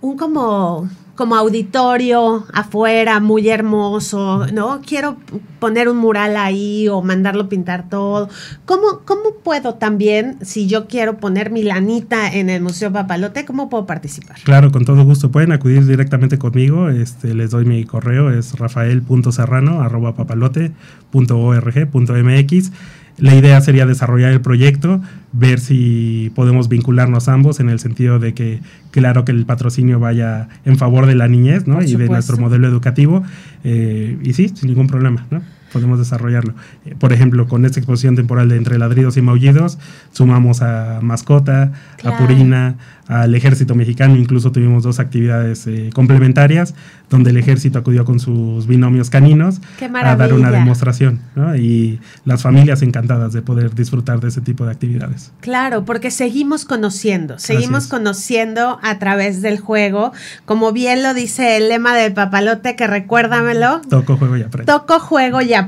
un como como auditorio afuera, muy hermoso, ¿no? Quiero poner un mural ahí o mandarlo pintar todo. ¿Cómo, cómo puedo también, si yo quiero poner mi lanita en el Museo Papalote, cómo puedo participar? Claro, con todo gusto. Pueden acudir directamente conmigo. Este, les doy mi correo, es rafael.serrano.papalote.org.mx. La idea sería desarrollar el proyecto, ver si podemos vincularnos ambos en el sentido de que, claro, que el patrocinio vaya en favor de la niñez ¿no? y de nuestro modelo educativo. Eh, y sí, sin ningún problema. ¿no? Podemos desarrollarlo. Eh, por ejemplo, con esta exposición temporal de Entre Ladridos y Maullidos, sumamos a Mascota, a Purina, al Ejército Mexicano, incluso tuvimos dos actividades eh, complementarias, donde el Ejército acudió con sus binomios caninos a dar una demostración, y las familias encantadas de poder disfrutar de ese tipo de actividades. Claro, porque seguimos conociendo, seguimos conociendo a través del juego, como bien lo dice el lema del papalote, que recuérdamelo. Toco, juego y aprendo. Toco, juego y aprendo,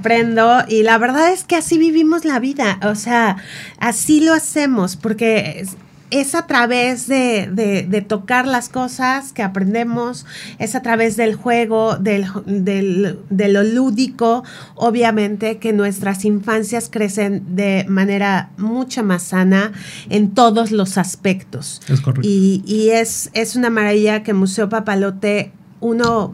y la verdad es que así vivimos la vida, o sea, así lo hacemos, porque es a través de, tocar las cosas que aprendemos, es a través del juego, del, de lo lúdico, obviamente, que nuestras infancias crecen de manera mucho más sana en todos los aspectos. Es correcto. Y, y es, es una maravilla que Museo Papalote, uno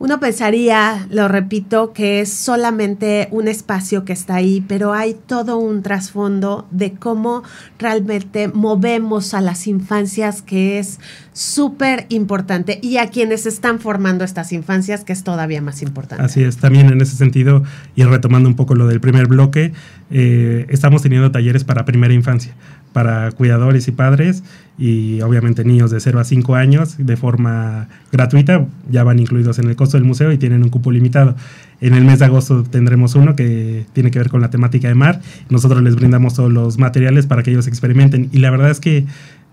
uno pensaría, lo repito, que es solamente un espacio que está ahí, pero hay todo un trasfondo de cómo realmente movemos a las infancias, que es súper importante, y a quienes están formando estas infancias, que es todavía más importante. Así es, también en ese sentido, y retomando un poco lo del primer bloque, eh, estamos teniendo talleres para primera infancia para cuidadores y padres y obviamente niños de 0 a 5 años de forma gratuita, ya van incluidos en el costo del museo y tienen un cupo limitado. En el mes de agosto tendremos uno que tiene que ver con la temática de mar. Nosotros les brindamos todos los materiales para que ellos experimenten y la verdad es que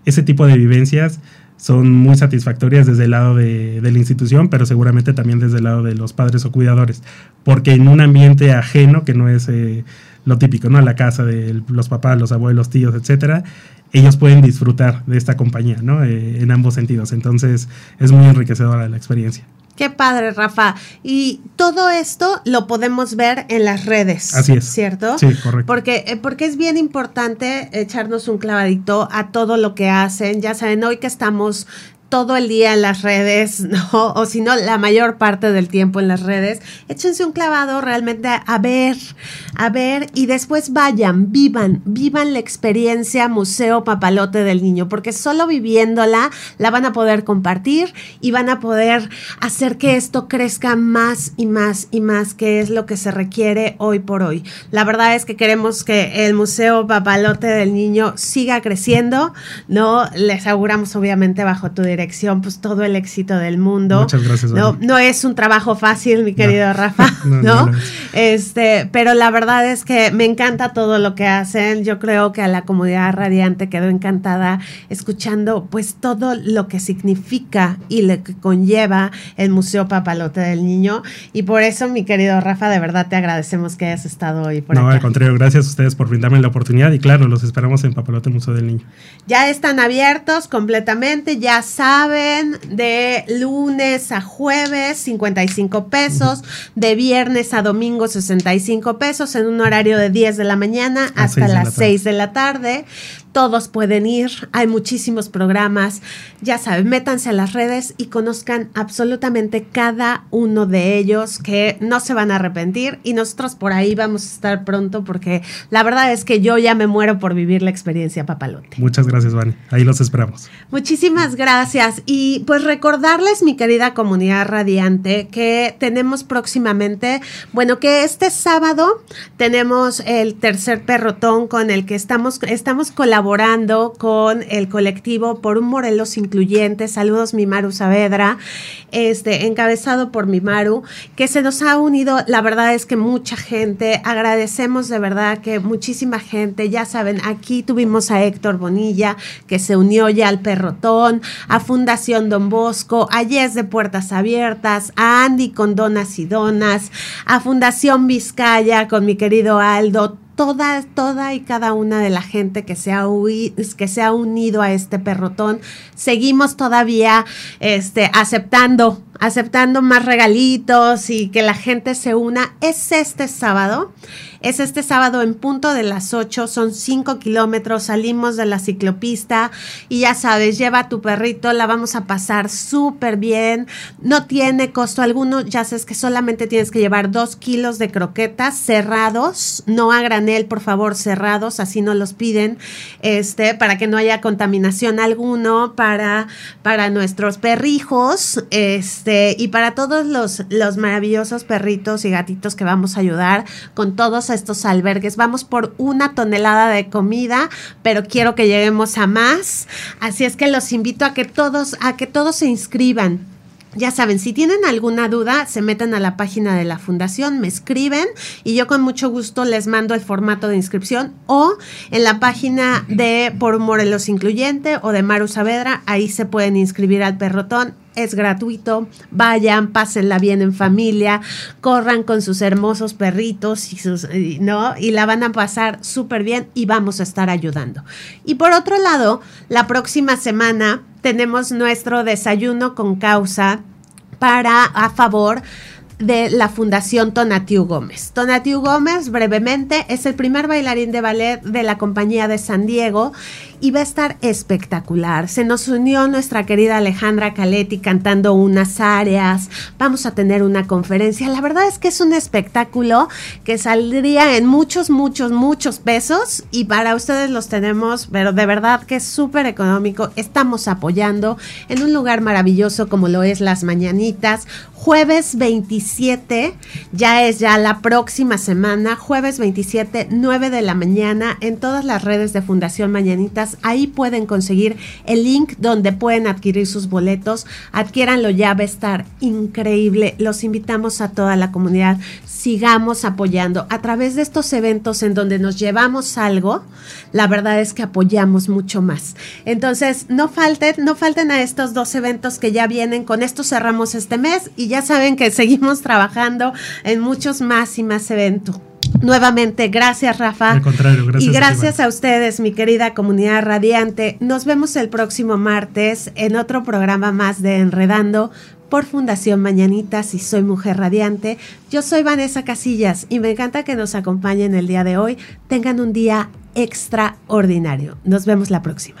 ese tipo de vivencias son muy satisfactorias desde el lado de, la institución, pero seguramente también desde el lado de los padres o cuidadores, porque en un ambiente ajeno que no es... Eh, lo típico, ¿no? La casa de los papás, los abuelos, tíos, etcétera, ellos pueden disfrutar de esta compañía, ¿no? Eh, en ambos sentidos. Entonces, es muy enriquecedora la experiencia. Qué padre, Rafa. Y todo esto lo podemos ver en las redes. Así es. ¿Cierto? Sí, correcto. Porque, eh, porque es bien importante echarnos un clavadito a todo lo que hacen. Ya saben, hoy que estamos todo el día en las redes, ¿no? O si no, la mayor parte del tiempo en las redes, échense un clavado realmente a ver, a ver y después vayan, vivan, vivan la experiencia Museo Papalote del Niño, porque solo viviéndola la van a poder compartir y van a poder hacer que esto crezca más y más y más, que es lo que se requiere hoy por hoy. La verdad es que queremos que el Museo Papalote del Niño siga creciendo, ¿no? Les auguramos obviamente bajo tu dirección dirección, pues todo el éxito del mundo. Muchas gracias. No, no es un trabajo fácil, mi querido Rafa, ¿no? este, pero la verdad es que me encanta todo lo que hacen. Yo creo que a la comunidad radiante quedó encantada escuchando pues todo lo que significa y lo que conlleva el Museo Papalote del Niño. Y por eso, mi querido Rafa, de verdad te agradecemos que hayas estado hoy por No, al contrario, gracias a ustedes por brindarme la oportunidad y claro, los esperamos en Papalote Museo del Niño. Ya están abiertos completamente, ya saben saben, de lunes a jueves 55 pesos, de viernes a domingo 65 pesos en un horario de 10 de la mañana hasta las 6 de la tarde todos pueden ir, hay muchísimos programas, ya saben, métanse a las redes y conozcan absolutamente cada uno de ellos que no se van a arrepentir y nosotros por ahí vamos a estar pronto porque la verdad es que yo ya me muero por vivir la experiencia papalote. Muchas gracias, Vani, ahí los esperamos. Muchísimas gracias y pues recordarles, mi querida comunidad radiante, que tenemos próximamente, bueno, que este sábado tenemos el tercer perrotón con el que estamos, estamos colaborando colaborando con el colectivo por un Morelos incluyente. Saludos, Mimaru Saavedra, este, encabezado por Mimaru, que se nos ha unido. La verdad es que mucha gente, agradecemos de verdad que muchísima gente, ya saben, aquí tuvimos a Héctor Bonilla, que se unió ya al Perrotón, a Fundación Don Bosco, a Yes de Puertas Abiertas, a Andy con Donas y Donas, a Fundación Vizcaya con mi querido Aldo toda, toda y cada una de la gente que se ha, que se ha unido a este perrotón. Seguimos todavía este, aceptando, aceptando más regalitos y que la gente se una. Es este sábado. Es este sábado en punto de las 8, son 5 kilómetros, salimos de la ciclopista y ya sabes, lleva tu perrito, la vamos a pasar súper bien, no tiene costo alguno, ya sabes que solamente tienes que llevar 2 kilos de croquetas cerrados, no a granel, por favor, cerrados, así no los piden, este, para que no haya contaminación alguno, para, para nuestros perrijos, este, y para todos los, los maravillosos perritos y gatitos que vamos a ayudar con todos estos albergues. Vamos por una tonelada de comida, pero quiero que lleguemos a más. Así es que los invito a que todos, a que todos se inscriban. Ya saben, si tienen alguna duda, se meten a la página de la fundación, me escriben y yo con mucho gusto les mando el formato de inscripción o en la página de Por Morelos Incluyente o de Maru Saavedra, ahí se pueden inscribir al perrotón es gratuito. Vayan, pásenla bien en familia, corran con sus hermosos perritos y sus, ¿no? Y la van a pasar súper bien y vamos a estar ayudando. Y por otro lado, la próxima semana tenemos nuestro desayuno con causa para a favor de la Fundación Tonatiu Gómez. Tonatiu Gómez, brevemente, es el primer bailarín de ballet de la compañía de San Diego y va a estar espectacular. Se nos unió nuestra querida Alejandra Caletti cantando unas áreas. Vamos a tener una conferencia. La verdad es que es un espectáculo que saldría en muchos, muchos, muchos pesos y para ustedes los tenemos, pero de verdad que es súper económico. Estamos apoyando en un lugar maravilloso como lo es Las Mañanitas. Jueves 27, ya es ya la próxima semana, jueves 27, 9 de la mañana, en todas las redes de Fundación Mañanitas Ahí pueden conseguir el link donde pueden adquirir sus boletos. Adquiéranlo ya, va a estar increíble. Los invitamos a toda la comunidad. Sigamos apoyando. A través de estos eventos en donde nos llevamos algo, la verdad es que apoyamos mucho más. Entonces, no falten, no falten a estos dos eventos que ya vienen. Con esto cerramos este mes y ya saben que seguimos trabajando en muchos más y más eventos. Nuevamente, gracias Rafa. Al contrario, gracias. Y gracias a, a ustedes, mi querida comunidad radiante. Nos vemos el próximo martes en otro programa más de Enredando por Fundación Mañanitas y Soy Mujer Radiante. Yo soy Vanessa Casillas y me encanta que nos acompañen el día de hoy. Tengan un día extraordinario. Nos vemos la próxima.